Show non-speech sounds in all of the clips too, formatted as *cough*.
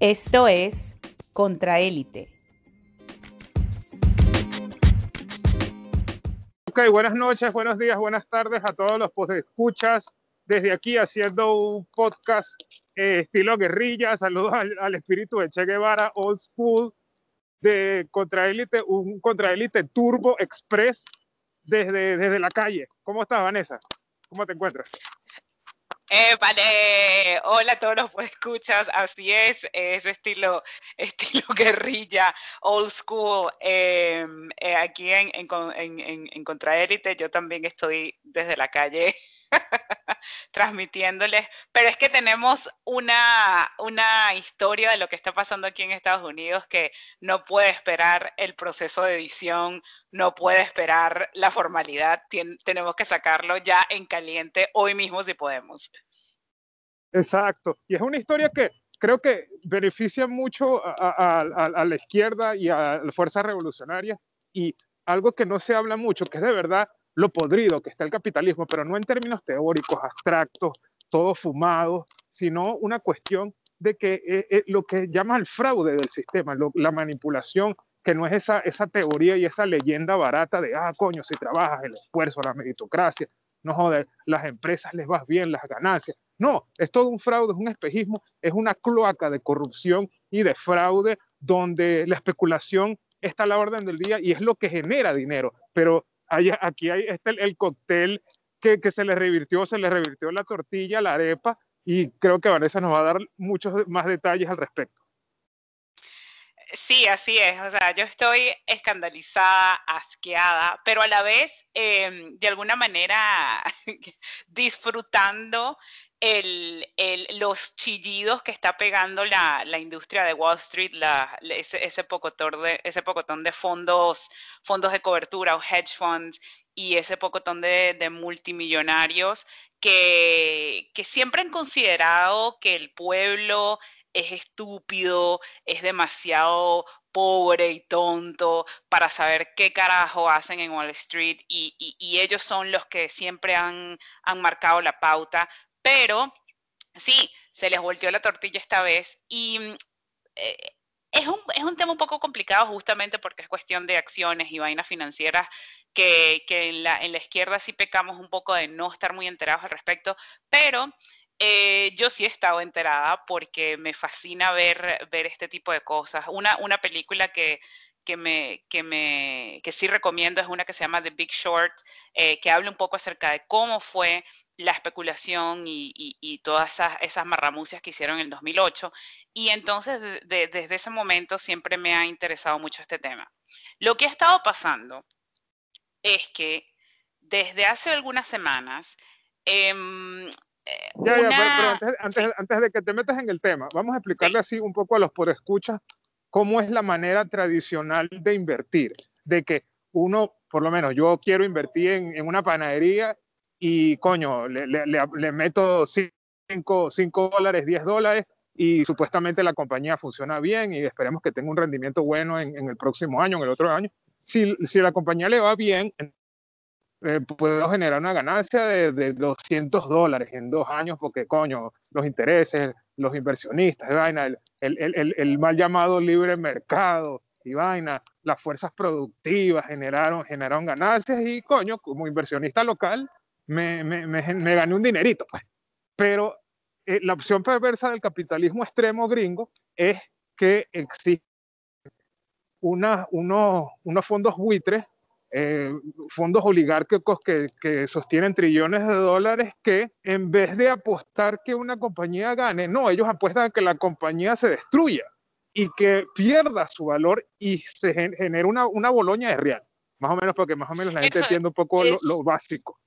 Esto es Contraélite. Ok, buenas noches, buenos días, buenas tardes a todos los escuchas desde aquí haciendo un podcast eh, estilo guerrilla. Saludos al, espíritu de Che Guevara, old school, de Contraélite, un Contraélite Turbo Express desde, desde la calle. ¿Cómo estás, Vanessa? ¿Cómo te encuentras? Eh, vale, hola a todos los que escuchas, así es, es estilo, *laughs* estilo guerrilla, old school, em, eh, aquí en, en, en, en Contraélite, yo también estoy desde la calle *laughs* transmitiéndoles, pero es que tenemos una, una historia de lo que está pasando aquí en Estados Unidos que no puede esperar el proceso de edición, no puede esperar la formalidad, tenemos que sacarlo ya en caliente hoy mismo si podemos. Exacto, y es una historia que creo que beneficia mucho a, a la izquierda y a las fuerzas revolucionarias y algo que no se habla mucho, que es de verdad lo podrido que está el capitalismo, pero no en términos teóricos, abstractos, todo fumado, sino una cuestión de que eh, eh, lo que llama el fraude del sistema, la manipulación, que no es esa, esa teoría y esa leyenda barata de, ah, coño, si trabajas, el esfuerzo, la meritocracia, no joder, las empresas les vas bien, las ganancias. No, es todo un fraude, es un espejismo, es una cloaca de corrupción y de fraude donde la especulación está a la orden del día y es lo que genera dinero, pero aquí hay este, el, cóctel que, se le revirtió, se le revirtió la tortilla, la arepa, y creo que Vanessa nos va a dar muchos más detalles al respecto. Sí, así es. O sea, yo estoy escandalizada, asqueada, pero a la vez, em, de alguna manera, *laughs* disfrutando el, el, los chillidos que está pegando la, la industria de Wall Street, la, ese, ese, pocotón de, ese pocotón de fondos, fondos de cobertura o hedge funds y ese pocotón de, de multimillonarios que, que siempre han considerado que el pueblo es estúpido, es demasiado pobre y tonto para saber qué carajo hacen en Wall Street y, y, y ellos son los que siempre han, han marcado la pauta, pero sí, se les volteó la tortilla esta vez y mm, eh, es, un, es, un, tema un poco complicado justamente porque es cuestión de acciones y vainas financieras que, que en, la, en, la, izquierda sí pecamos un poco de no estar muy enterados al respecto, pero eh, yo sí he estado enterada porque me fascina ver, ver este tipo de cosas. Una, una película que, que me, que me que sí recomiendo es una que se llama The Big Short, eh, que habla un poco acerca de cómo fue la especulación y, y, todas esas, esas, marramucias que hicieron en el 2008. Y entonces, desde ese momento, siempre me ha interesado mucho este tema. Lo que ha estado pasando es que desde hace algunas semanas, eh, ya, ya, pero, antes, antes, antes, de que te metas en el tema, vamos a explicarle así un poco a los por escuchas cómo es la manera tradicional de invertir, de que uno, por lo menos yo quiero invertir en, en una panadería y coño, le, le, le meto 5 dólares, 10 dólares y supuestamente la compañía funciona bien y esperemos que tenga un rendimiento bueno en, en el próximo año, en el otro año. Si, si, la compañía le va bien, eh, puedo generar una ganancia de, de, 200 dólares en dos años porque, coño, los intereses, los inversionistas, vaina, el, el, el, el, mal llamado libre mercado y vaina, las fuerzas productivas generaron, generaron ganancias y, coño, como inversionista local me, me, me, me gané un dinerito, pues. Pero eh, la opción perversa del capitalismo extremo gringo es que existen unos, unos fondos buitres eh, fondos oligárquicos que, que, sostienen trillones de dólares que en vez de apostar que una compañía gane, no, ellos apuestan a que la compañía se destruya y que pierda su valor y se genere una, una boloña de real. Más o menos porque más o menos la gente entiende un poco es, lo, lo básico.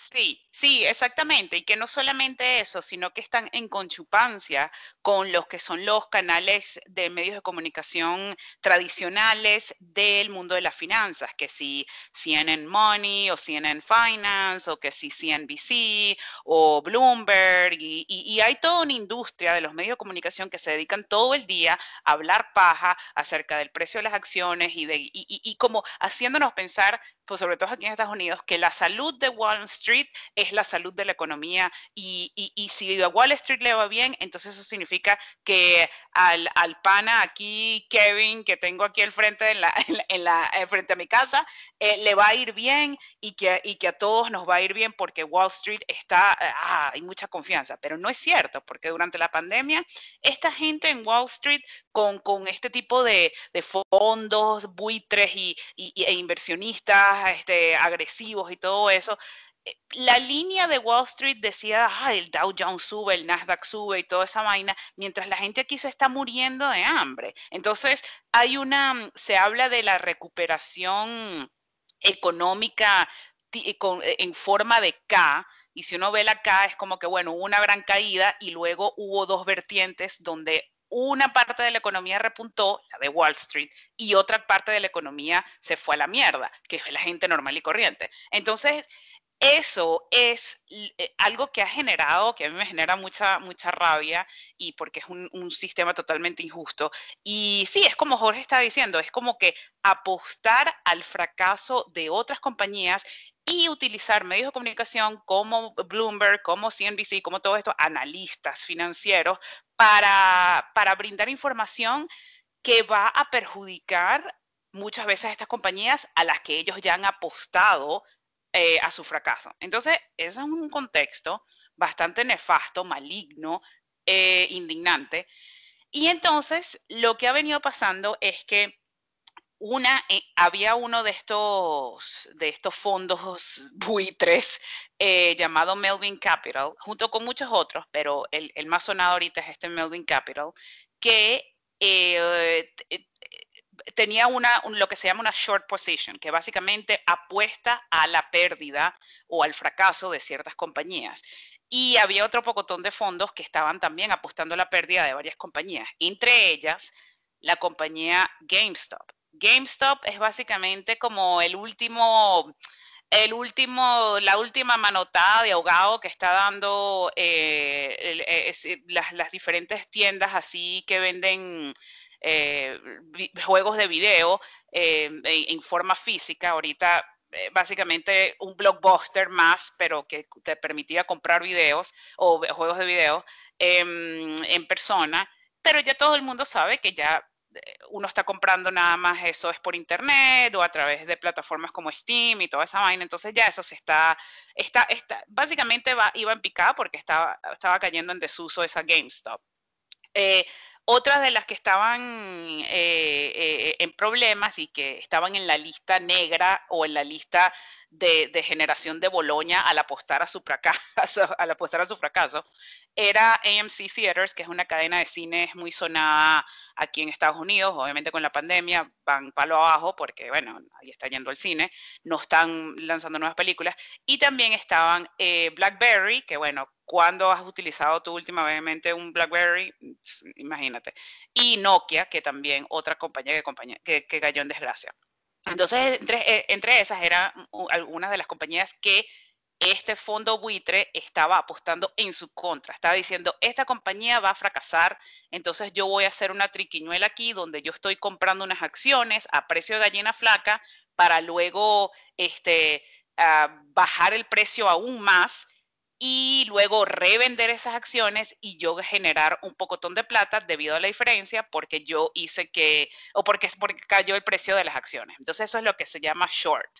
Sí, sí, exactamente. Y que no solamente eso, sino que están en conchupancia con los que son los canales de medios de comunicación tradicionales del mundo de las finanzas, que si CNN Money o CNN Finance o que si CNBC o Bloomberg. Y, y, y hay toda una industria de los medios de comunicación que se dedican todo el día a hablar paja acerca del precio de las acciones y, de, y, y como haciéndonos pensar, pues sobre todo aquí en Estados Unidos, que la salud de Wall Street Street es la salud de la economía y, y, si a Wall Street le va bien, entonces eso significa que al, al pana aquí, Kevin, que tengo aquí al frente, en la, *laughs* en la, frente a mi casa, eh, le va a ir bien y que, y que a todos nos va a ir bien porque Wall Street está, ah, hay mucha confianza, pero no es cierto, porque durante la pandemia, esta gente en Wall Street con, con este tipo de, de fondos, buitres y, y, e inversionistas este, agresivos y todo eso, eh, la línea de Wall Street decía, ah, el Dow Jones sube, el Nasdaq sube y toda esa vaina, mientras la gente aquí se está muriendo de hambre. Entonces, hay una, se habla de la recuperación económica eh, eh, en forma de K, y si uno ve la K es como que, bueno, hubo una gran caída y luego hubo dos vertientes donde una parte de la economía repuntó, la de Wall Street, y otra parte de la economía se fue a la mierda, que es la gente normal y corriente. Entonces, eso es eh, algo que ha generado, que a mí me genera mucha, mucha rabia y porque es un, sistema totalmente injusto. Y sí, es como Jorge está diciendo, es como que apostar al fracaso de otras compañías y utilizar medios de comunicación como Bloomberg, como CNBC, como todo esto, analistas financieros, para, para brindar información que va a perjudicar muchas veces a estas compañías a las que ellos ya han apostado eh, a su fracaso. Entonces, eso es un contexto bastante nefasto, maligno, eh, indignante. Y entonces, lo que ha venido pasando es que una, eh, había uno de estos, de estos fondos *laughs* buitres llamado Melvin Capital, junto con muchos otros, pero el, el, más sonado ahorita es este Melvin Capital, que tenía una, lo que se llama una short position, que básicamente apuesta a la pérdida o al fracaso de ciertas compañías. Y había otro pocotón de fondos que estaban también apostando a la pérdida de varias compañías, entre ellas la compañía GameStop. GameStop es básicamente como el último, el último, la última manotada de ahogado que está dando eh, las, las, diferentes tiendas así que venden eh, juegos de video eh, en, forma física. Ahorita eh, básicamente un blockbuster más, pero que te permitía comprar videos o juegos de video em, en persona. Pero ya todo el mundo sabe que ya uno está comprando nada más eso es por internet o a través de plataformas como Steam y toda esa vaina, entonces ya eso se está, está, está básicamente va, iba en picada porque estaba, estaba cayendo en desuso esa GameStop. Eh, otras de las que estaban eh, eh, en problemas y que estaban en la lista negra o en la lista de, generación de Boloña al apostar a su fracaso, *laughs* al apostar a su fracaso, era AMC Theaters, que es una cadena de cines muy sonada aquí en Estados Unidos, obviamente con la pandemia van palo abajo porque, bueno, ahí está yendo el cine, no están lanzando nuevas películas, y también estaban eh, BlackBerry, que bueno, cuando has utilizado tú últimamente un BlackBerry? Imagínate. Y Nokia, que también otra compañía que, que cayó en desgracia. Entonces, eh, entre, esas eran algunas de las compañías que este fondo buitre estaba apostando en su contra. Estaba diciendo, esta compañía va a fracasar, entonces yo voy a hacer una triquiñuela aquí donde yo estoy comprando unas acciones a precio de gallina flaca para luego este, ah, bajar el precio aún más y luego revender esas acciones y yo generar un pocotón de plata debido a la diferencia porque yo hice que, o porque, porque cayó el precio de las acciones. Entonces eso es lo que se llama short.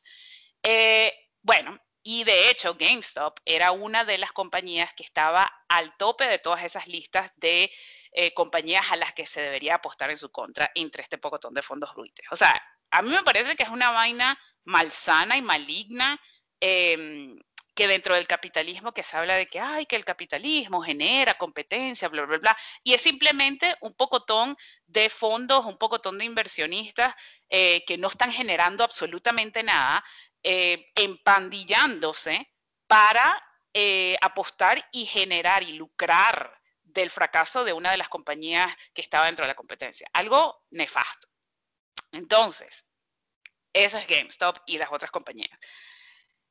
Eh, bueno, y de hecho GameStop era una de las compañías que estaba al tope de todas esas listas de eh, compañías a las que se debería apostar en su contra entre este pocotón de fondos ruites. O sea, a mí me parece que es una vaina malsana y maligna. Em, que dentro del capitalismo que se habla de que, ay, que el capitalismo genera competencia, bla, bla, bla, y es simplemente un pocotón de fondos, un pocotón de inversionistas eh, que no están generando absolutamente nada, eh, empandillándose para eh, apostar y generar y lucrar del fracaso de una de las compañías que estaba dentro de la competencia. Algo nefasto. Entonces, eso es GameStop y las otras compañías.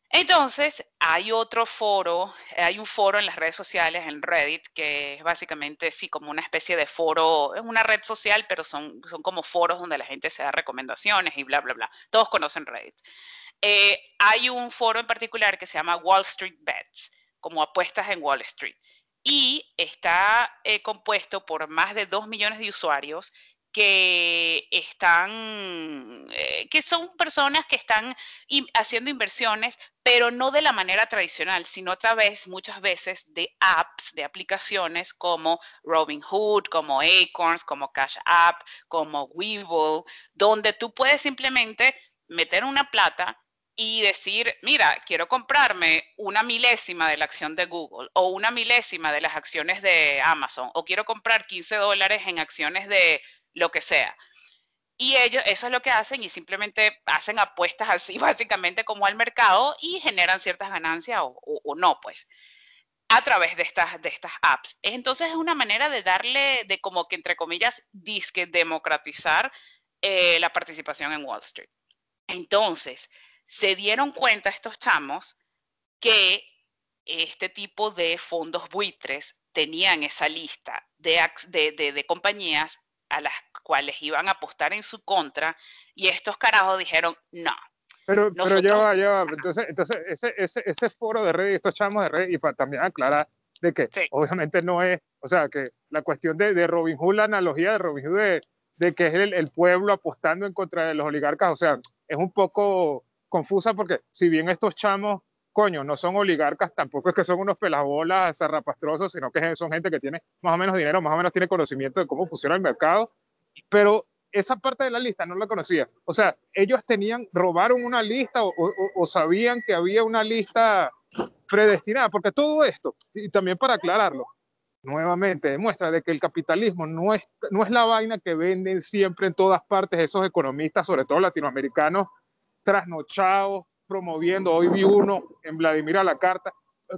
Entonces, hay otro foro, hay un foro en las redes sociales, en Reddit, que es básicamente, sí, como una especie de foro, es una red social, pero son, son como foros donde la gente se da recomendaciones y bla, bla, bla. Todos conocen Reddit. Eh, hay un foro en particular que se llama Wall Street Bets, como apuestas en Wall Street. Y está eh, compuesto por más de 2 millones de usuarios que están, eh, que son personas que están haciendo inversiones, pero no de la manera tradicional, sino a través muchas veces de apps, de aplicaciones como Robinhood, como Acorns, como Cash App, como Webull, donde tú puedes simplemente meter una plata y decir, mira, quiero comprarme una milésima de la acción de Google o una milésima de las acciones de Amazon o quiero comprar 15 dólares en acciones de lo que sea. Y ellos, eso es lo que hacen y simplemente hacen apuestas *laughs* así básicamente como al mercado y generan ciertas ganancias o, no, pues, a través de estas, de estas apps. Entonces es una manera de darle, de como que entre comillas, disque democratizar eh, la participación en Wall Street. Entonces, se dieron cuenta estos chamos que este tipo de fondos buitres tenían esa lista de, de, de compañías a las cuales iban a apostar en su contra y estos carajos dijeron, no. Pero, pero ya va, ya va. *laughs* Entonces, entonces ese, ese, ese foro de red, estos chamos de red, y para también aclarar de que obviamente no es, o sea, que la cuestión de, de Robin Hood, la analogía de Robin Hood de, de que es el, el, pueblo apostando en contra de los oligarcas, o sea, es un poco confusa porque si bien estos chamos coño, no son oligarcas, tampoco es que son unos pelabolas zarrapastrosos, sino que son gente que tiene más o menos dinero, más o menos tiene conocimiento de cómo funciona el mercado, pero esa parte de la lista no la conocía. O sea, ellos tenían, robaron una lista o, sabían que había una lista predestinada, porque todo esto, y también para aclararlo, nuevamente demuestra de que el capitalismo no es, no es la vaina que venden siempre en todas partes esos economistas, sobre todo latinoamericanos, trasnochados, promoviendo, hoy vi uno en Vladimir a la carta,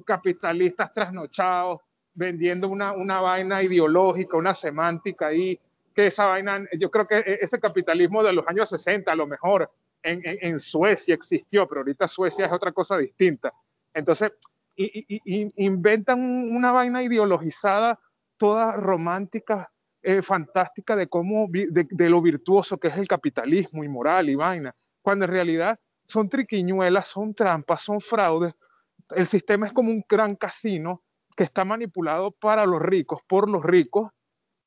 capitalistas trasnochados, vendiendo una, una vaina ideológica, una semántica ahí, que esa vaina, yo creo que e, ese capitalismo de los años 60 a lo mejor en, en, Suecia existió, pero ahorita Suecia es otra cosa distinta. Entonces, y, inventan una vaina ideologizada, toda romántica, eh, fantástica de cómo, de, de, lo virtuoso que es el capitalismo y moral y vaina, cuando en realidad son triquiñuelas, son trampas, son fraudes. El sistema es como un gran casino que está manipulado para los ricos, por los ricos,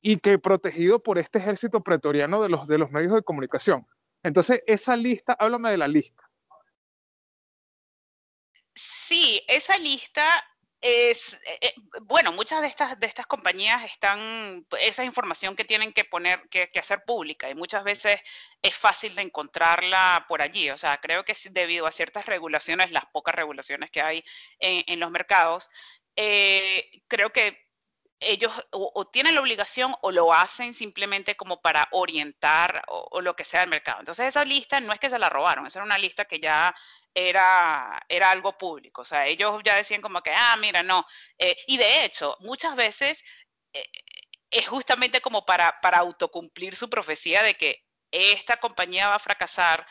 y que protegido por este ejército pretoriano de los, de los medios de comunicación. Entonces, esa lista, háblame de la lista. Sí, esa lista eh, eh, bueno, muchas de estas, de estas compañías están, esa información que tienen que poner, que, hacer pública y muchas veces es fácil de encontrarla por allí. O sea, creo que debido a ciertas regulaciones, las pocas regulaciones que hay en, los mercados, eh, creo que ellos o, tienen la obligación o lo hacen simplemente como para orientar o, lo que sea el mercado. Entonces esa lista no es que se la robaron, esa era una lista que ya era, era algo público. O sea, ellos ya decían como que, ah, mira, no. Eh, y de hecho, muchas veces eh, es justamente como para, para autocumplir su profecía de que esta compañía va a fracasar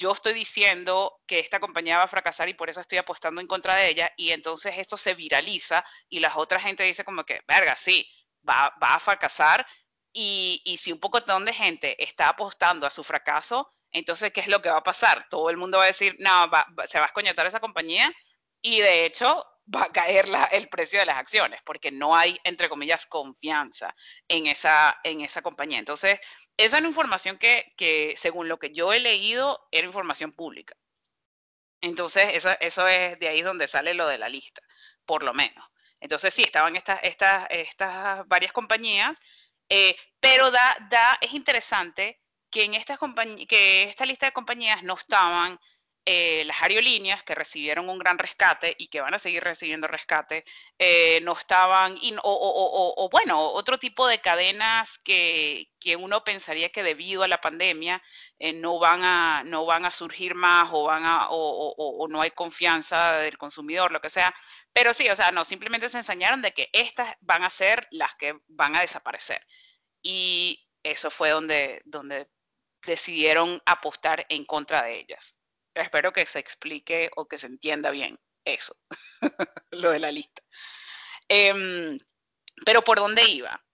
yo estoy diciendo que esta compañía va a fracasar y por eso estoy apostando en contra de ella y entonces esto se viraliza y la otra gente dice como que, verga, sí, va, va a fracasar y, y si un poco de gente está apostando a su fracaso, entonces, ¿qué es lo que va a pasar? Todo el mundo va a decir, no, se va a escoñetar esa compañía y de hecho va a caer el precio de las acciones porque no hay, entre comillas, confianza en esa, en esa compañía. Entonces, esa es una información que, que, según lo que yo he leído, era información pública. Entonces, eso, eso es de ahí donde sale lo de la lista, por lo menos. Entonces, sí, estaban estas, estas, estas varias compañías, eh, pero da, da, es interesante que en estas que esta lista de compañías no estaban eh, las aerolíneas que recibieron un gran rescate y que van a seguir recibiendo rescate, eh, no estaban, o, bueno, otro tipo de cadenas que, que, uno pensaría que debido a la pandemia eh, no, van a, no van a surgir más o, van a, o, no hay confianza del consumidor, lo que sea. Pero sí, o sea, no, simplemente se enseñaron de que estas van a ser las que van a desaparecer. Y eso fue donde, donde decidieron apostar en contra de ellas. Espero que se explique o que se entienda bien eso, *laughs* lo de la lista. Em, pero ¿por dónde iba?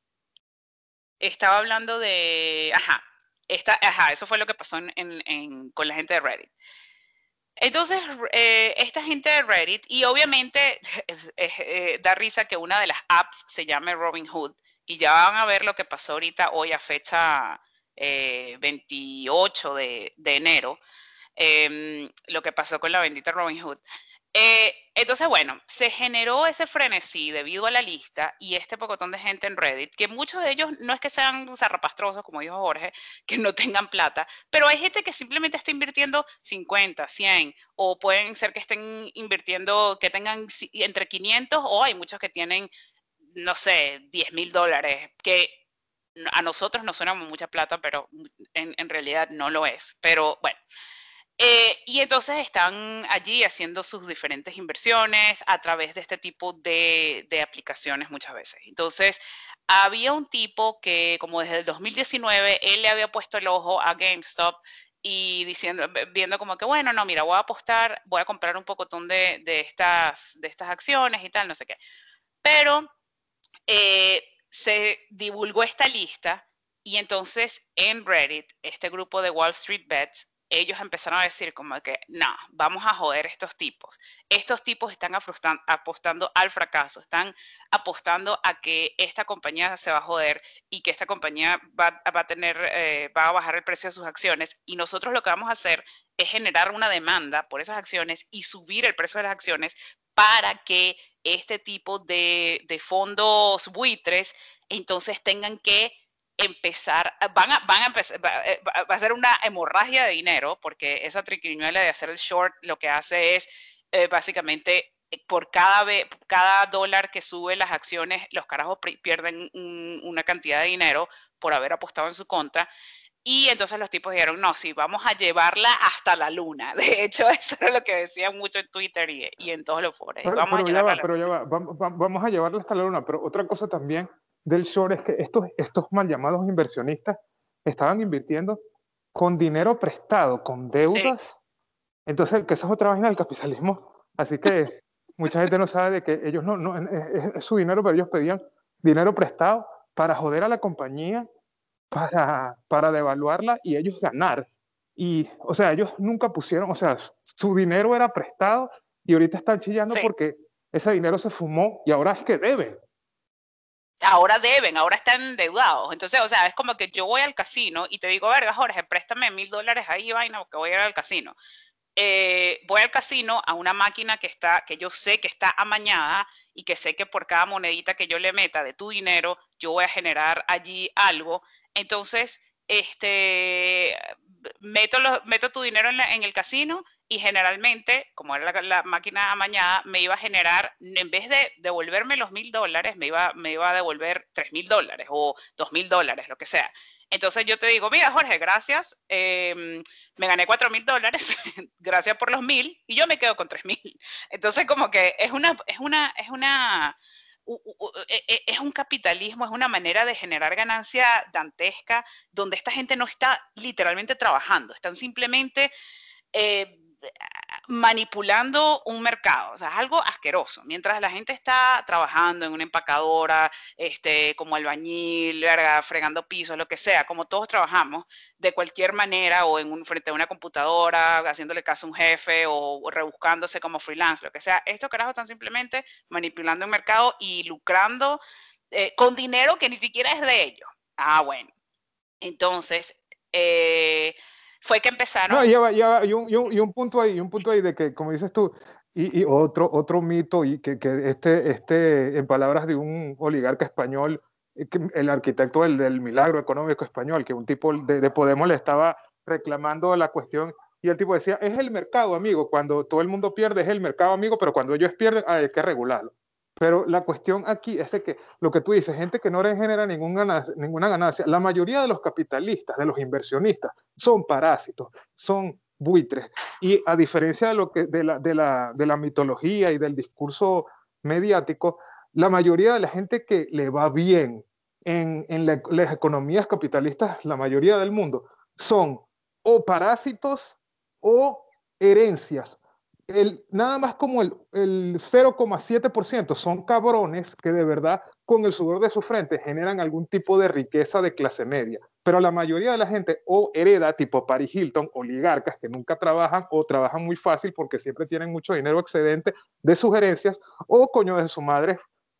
Estaba hablando de, ajá, esta, ajá, eso fue lo que pasó con la gente de Reddit. Entonces, eh, esta gente de Reddit, y obviamente *laughs* eh, da risa que una de las apps se llame Robinhood, y ya van a ver lo que pasó ahorita hoy a fecha 28 de, de enero, em, lo que pasó con la bendita Robinhood. Eh, entonces, bueno, se generó ese frenesí debido a la lista y este pocotón de gente en Reddit, que muchos de ellos no es que sean zarrapastrosos, como dijo Jorge, *laughs* que no tengan plata, pero hay gente que simplemente está invirtiendo 50, 100, o pueden ser que estén invirtiendo, que tengan entre 500, o hay muchos que tienen, no sé, 10 mil dólares, que a nosotros nos suena mucha plata, pero en, en realidad no lo es. Pero bueno. Eh, y entonces están allí haciendo sus diferentes inversiones a través de este tipo de, aplicaciones muchas veces. Entonces, había un tipo que como desde el 2019, él le había puesto el ojo a GameStop y diciendo, viendo como que, bueno, no, mira, voy a apostar, voy a comprar un pocotón de, de, estas, de estas acciones y tal, no sé qué. Pero eh, se divulgó esta lista y entonces en Reddit, este grupo de Wall Street Bets ellos empezaron a decir como que, no, vamos a joder estos tipos. Estos tipos están apostando al fracaso, están apostando a que esta compañía se va a joder y que esta compañía va, a tener, eh, va a bajar el precio de sus acciones y nosotros lo que vamos a hacer es generar una demanda por esas acciones y subir el precio de las acciones para que este tipo de, de fondos buitres entonces tengan que empezar, ah, van a, van a empezar, eh, va, a ser una hemorragia de dinero, porque esa triquiñuela de hacer el short lo que hace es eh, básicamente eh, por cada, vez, cada dólar que sube las acciones, los carajos pierden una cantidad de dinero por haber apostado en su contra. Y entonces los tipos dijeron, no, sí, vamos a llevarla hasta la luna. *laughs* De hecho, eso es lo que decían mucho en Twitter y, y en todos los foros. Vamos a llevarla pero ya va, vamos, vamos a llevarla hasta la luna. Pero otra cosa también del short es que estos, estos mal llamados inversionistas estaban invirtiendo con dinero prestado, con deudas. Entonces, que esa es otra vaina del capitalismo. Así que mucha gente no sabe de que ellos no, no es, su dinero, pero ellos pedían dinero prestado para joder a la compañía, para, para devaluarla y ellos ganar. Y, o sea, ellos nunca pusieron, o sea, su dinero era prestado y ahorita están chillando porque ese dinero se fumó y ahora es que deben ahora deben, ahora están endeudados. Entonces, o sea, es como que yo voy al casino y te digo, verga, Jorge, préstame mil dólares ahí, vaina, porque voy a ir al casino. Eh, voy al casino a una máquina que está, que yo sé que está amañada y que sé que por cada monedita que yo le meta de tu dinero, yo voy a generar allí algo. Entonces, este, meto, meto tu dinero en, el casino y generalmente, como era la, máquina amañada, me iba a generar, en vez de devolverme los mil dólares, me iba, me iba a devolver tres mil dólares o dos mil dólares, lo que sea. Entonces yo te digo, mira Jorge, gracias, em, me gané cuatro mil dólares, *laughs* gracias por los mil y yo me quedo con tres mil. Entonces como que es una, es una, es una e, e, es un capitalismo, es una manera de generar ganancia dantesca donde esta gente no está literalmente trabajando, están simplemente eh, manipulando un mercado, o sea, es algo asqueroso. Mientras la gente está trabajando en una empacadora, este, como albañil, fregando pisos, lo que sea, como todos trabajamos, de cualquier manera, o en un, frente a una computadora, haciéndole caso a un jefe, o, rebuscándose como freelance, lo que sea, estos carajos están simplemente manipulando un mercado y lucrando eh, con dinero que ni siquiera es de ellos. Ah, bueno. Entonces, eh, fue que empezaron. No, ya y, un, y, un, punto ahí, un punto ahí de que, como dices tú, y, y otro, otro mito, y que, este, este, en palabras de un oligarca español, eh, el arquitecto del, milagro económico español, que un tipo de, de, Podemos le estaba reclamando la cuestión, y el tipo decía, es el mercado, amigo, cuando todo el mundo pierde es el mercado, amigo, pero cuando ellos pierden hay que regularlo. Pero la cuestión aquí es de que lo que tú dices, gente que no genera ninguna ganancia, ninguna ganancia, la mayoría de los capitalistas, de los inversionistas, son parásitos, son buitres. Y a diferencia de, lo que, de, la, de, la, de la mitología y del discurso mediático, la mayoría de la gente que le va bien en, en las economías capitalistas, la mayoría del mundo, son o parásitos o herencias el, nada más como el, el 0,7% son cabrones que de verdad con el sudor de su frente generan algún tipo de riqueza de clase media. Pero la mayoría de la gente o hereda tipo Paris Hilton, oligarcas que nunca trabajan o trabajan muy fácil porque siempre tienen mucho dinero excedente de sugerencias o coño de su madre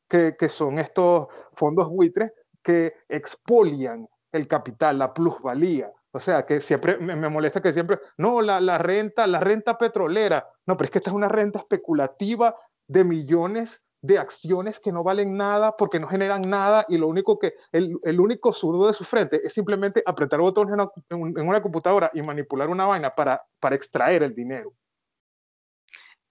que, que son estos fondos buitres que expolian el capital, la plusvalía. O sea, que siempre me, molesta que siempre, no, la, la, renta, la renta petrolera. No, pero es que esta es una renta especulativa de millones de acciones que no valen nada porque no generan nada y lo único que, el, el único zurdo de su frente es simplemente apretar botones en una, computadora y manipular una vaina para, para extraer el dinero.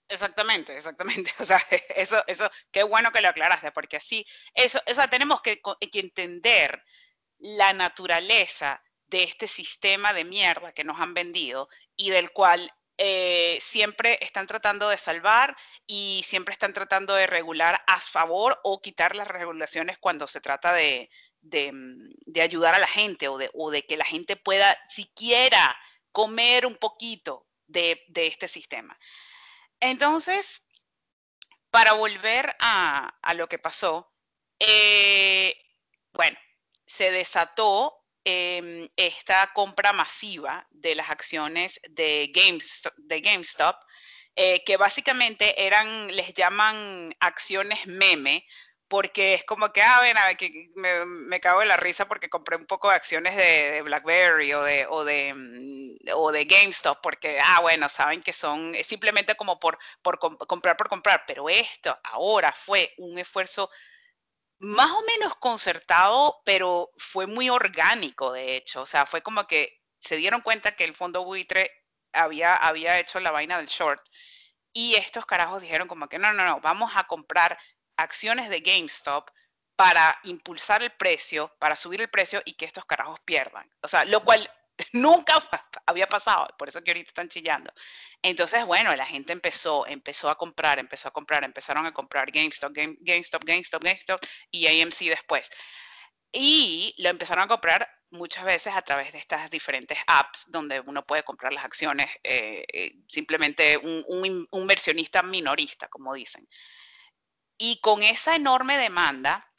Exactamente, exactamente. *laughs* O sea, eso, eso, qué bueno que lo aclaraste, porque así, eso, o sea, tenemos que, que entender la naturaleza de este sistema de mierda que nos han vendido y del cual eh, siempre están tratando de salvar y siempre están tratando de regular a favor o quitar las regulaciones cuando se trata de, de, mm, ayudar a la gente o de, o de, que la gente pueda siquiera comer un poquito de, este sistema. Entonces, para volver a, a lo que pasó, eh, bueno, se desató Em, esta compra masiva de las acciones de, GameStop, eh, que básicamente eran, les llaman acciones meme, porque es como que, ah, ven, a ver, que me, me, cago en la risa porque compré un poco de acciones de, BlackBerry o de, o, de, mm, o de GameStop, porque, ah, bueno, saben que son simplemente como por, por comprar por comprar, pero esto ahora fue un esfuerzo más o menos concertado, pero fue muy orgánico, de hecho. O sea, fue como que se dieron cuenta que el fondo buitre había, había hecho la vaina del short y estos carajos dijeron como que no, no, no, vamos a comprar acciones de GameStop para impulsar el precio, para subir el precio y que estos carajos pierdan. O sea, lo cual *laughs* nunca había pasado, por eso que ahorita están chillando. Entonces, bueno, la gente empezó, empezó a comprar, empezó a comprar, empezaron a comprar GameStop, GameStop, GameStop, GameStop y AMC después. Y lo empezaron a comprar muchas veces a través de estas diferentes apps donde uno puede comprar las acciones, eh, eh, simplemente un, un inversionista minorista, como dicen. Y con esa enorme demanda,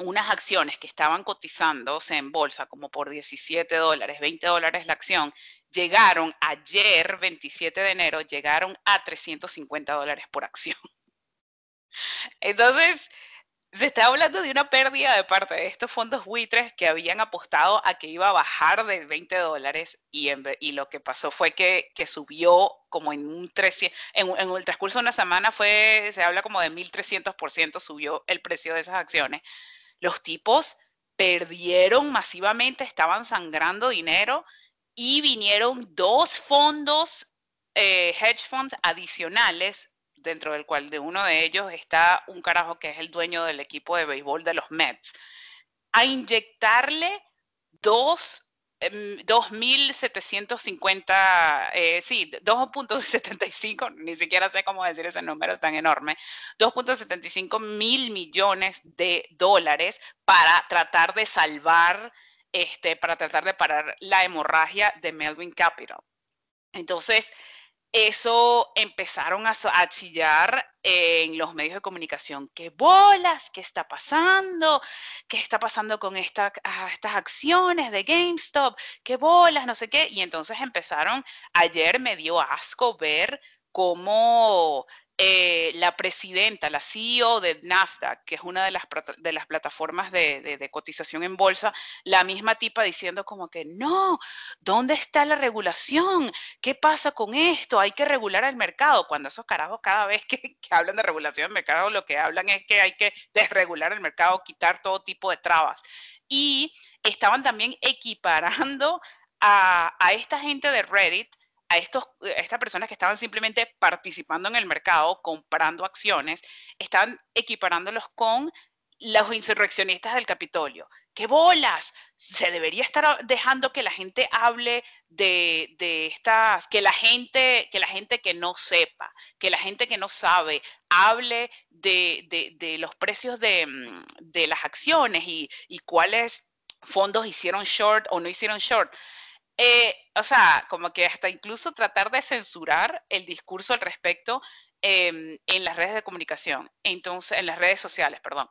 unas acciones que estaban cotizándose en bolsa como por 17 dólares, 20 dólares la acción, llegaron ayer, 27 de enero, llegaron a 350 dólares por acción. *laughs* Entonces, se está hablando de una pérdida de parte de estos fondos buitres que habían apostado a que iba a bajar de 20 dólares y, y lo que pasó fue que, que subió como en un 300, en, en, el transcurso de una semana fue, se habla como de 1300% subió el precio de esas acciones los tipos perdieron masivamente, estaban sangrando dinero y vinieron dos fondos, eh, hedge funds adicionales, dentro del cual de uno de ellos está un carajo que es el dueño del equipo de béisbol de los Mets, a inyectarle dos 2.750, em, eh, sí, 2.75, ni siquiera sé cómo decir ese número tan enorme, 2.75 mil millones de dólares para tratar de salvar, este, para tratar de parar la hemorragia de Melvin Capital. Entonces, eso empezaron a, chillar en los medios de comunicación. ¿Qué bolas? ¿Qué está pasando? ¿Qué está pasando con ah, estas acciones de GameStop? ¿Qué bolas? No sé qué. Y entonces empezaron, ayer me dio asco ver cómo eh, la presidenta, la CEO de Nasdaq, que es una de las, de las plataformas de, cotización en bolsa, la misma tipa diciendo como que no, ¿dónde está la regulación? ¿Qué pasa con esto? Hay que regular el mercado. Cuando esos carajos cada vez que, *laughs* hablan de regulación del mercado, lo que hablan es que hay que desregular el mercado, quitar todo tipo de trabas. Y estaban también equiparando a, a esta gente de Reddit a, estos, estas personas que estaban simplemente participando en el mercado, comprando acciones, estaban equiparándolos con los insurreccionistas del Capitolio. ¡Qué bolas! Se debería estar dejando que la gente hable de, de, estas, que la gente, que la gente que no sepa, que la gente que no sabe, hable de, de, los precios de, las acciones y, y cuáles fondos hicieron short o no hicieron short. Eh, o sea, como que hasta incluso tratar de censurar el discurso al respecto em, en las redes de comunicación, entonces, en las redes sociales, perdón.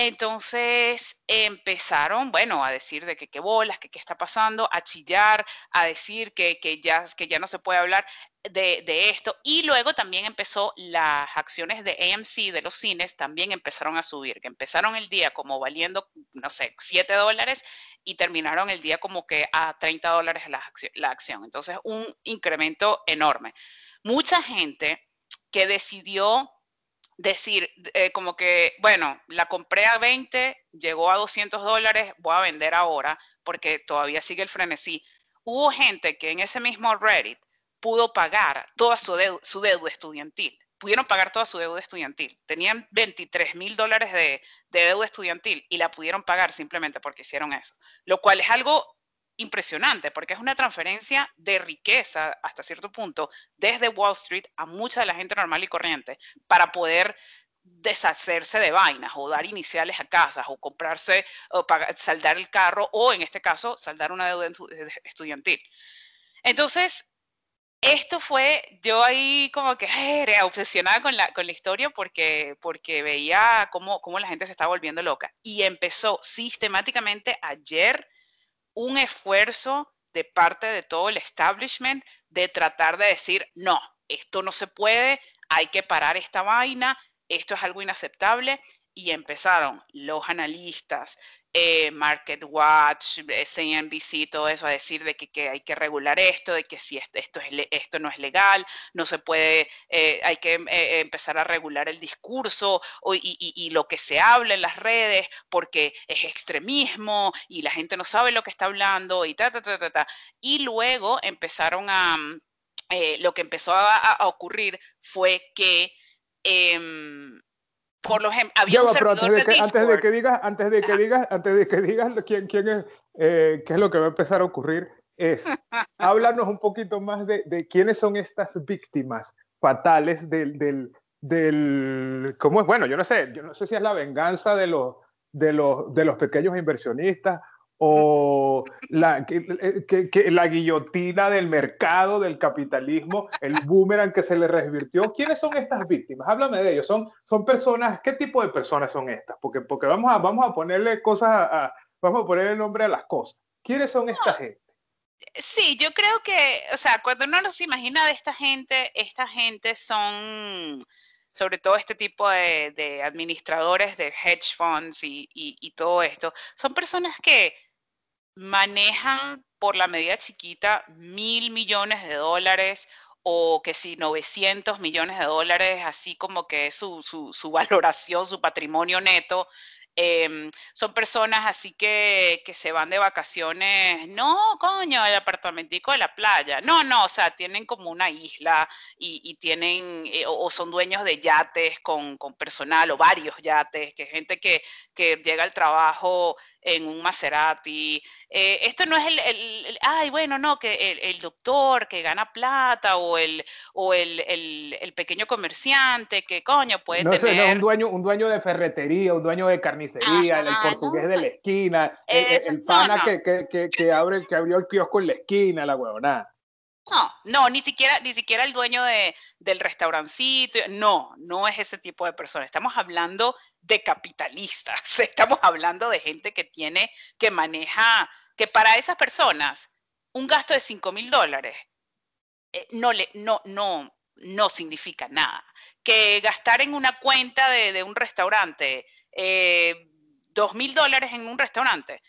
Entonces empezaron, bueno, a decir de que qué bolas, que qué está pasando, a chillar, a decir que, que, ya, que ya no se puede hablar de, de, esto. Y luego también empezó las acciones de AMC, de los cines, también empezaron a subir, que empezaron el día como valiendo, no sé, 7 dólares y terminaron el día como que a 30 dólares la, la acción. Entonces, un incremento enorme. Mucha gente que decidió decir eh, como que, bueno, la compré a 20, llegó a 200 dólares, voy a vender ahora porque todavía sigue el frenesí. Hubo gente que en ese mismo Reddit pudo pagar toda su, su deuda estudiantil. Pudieron pagar toda su deuda estudiantil. Tenían 23 mil dólares de deuda estudiantil y la pudieron pagar simplemente porque hicieron eso. Lo cual es algo impresionante porque es una transferencia de riqueza hasta cierto punto desde Wall Street a mucha de la gente normal y corriente para poder deshacerse de vainas o dar iniciales a casas o comprarse o saldar el carro o en este caso saldar una deuda estudiantil. Entonces, esto fue, yo ahí como que era obsesionada con la, con la historia porque, porque veía cómo, cómo la gente se estaba volviendo loca y empezó sistemáticamente ayer un esfuerzo de parte de todo el establishment de tratar de decir, no, esto no se puede, hay que parar esta vaina, esto es algo inaceptable. Y empezaron los analistas, eh, Market Watch, CNBC, todo eso, a decir de que, hay que regular esto, de que si esto, esto, es, esto no es legal, no se puede, eh, hay que eh, empezar a regular el discurso y, lo que se habla en las redes porque es extremismo y la gente no sabe lo que está hablando y ta, ta, ta, ta, ta. Y luego empezaron a, lo que empezó a, ocurrir fue que... Por lo había un servidor antes de, que, antes de que digas, antes de que digas, antes de que digas quién, quién es, eh, qué es lo que va a empezar a ocurrir, es *laughs* háblanos un poquito más de, de, quiénes son estas víctimas fatales del, del, del, cómo es, bueno, yo no sé, yo no sé si es la venganza de los, de los, de los pequeños inversionistas o la, que, la guillotina del mercado, del capitalismo, el boomerang que se le revirtió. ¿Quiénes son estas víctimas? Háblame de ellos. ¿Son, son personas, qué tipo de personas son estas? Porque, porque vamos, a, vamos a ponerle cosas, a, vamos a ponerle nombre a las cosas. ¿Quiénes son esta gente? Sí, yo creo que, o sea, cuando uno nos imagina de esta gente, esta gente son sobre todo este tipo de, administradores de hedge funds y, y, todo esto, son personas que manejan por la medida chiquita mil millones de dólares o que si 900 millones de dólares, así como que su, su, *laughs* valoración, su patrimonio neto, Em, son personas así que, que, se van de vacaciones, no, coño, el apartamentico de la playa. No, no, o sea, tienen como una isla y, tienen, eh, o, son dueños de yates con, con, personal o varios yates, que gente que, que llega al trabajo en un Maserati. Eh, esto no es el, ay, bueno, no, que el, doctor que gana plata o el, o el, pequeño comerciante que, coño, puede no, tener... No, un dueño, un dueño de ferretería, un dueño de carnicería, el portugués de la esquina, el, pana que, que, que, abre, que abrió el kiosco en la esquina, la huevonada. No, no, ni siquiera, ni siquiera el dueño de, del restaurancito. No, no es ese tipo de persona. Estamos hablando de capitalistas. *laughs* Estamos hablando de gente que tiene, que maneja, que para esas personas un gasto de 5 mil dólares eh, no, le, no, no, no significa nada. Que gastar en una cuenta de, un restaurante eh, 2 mil dólares en un restaurante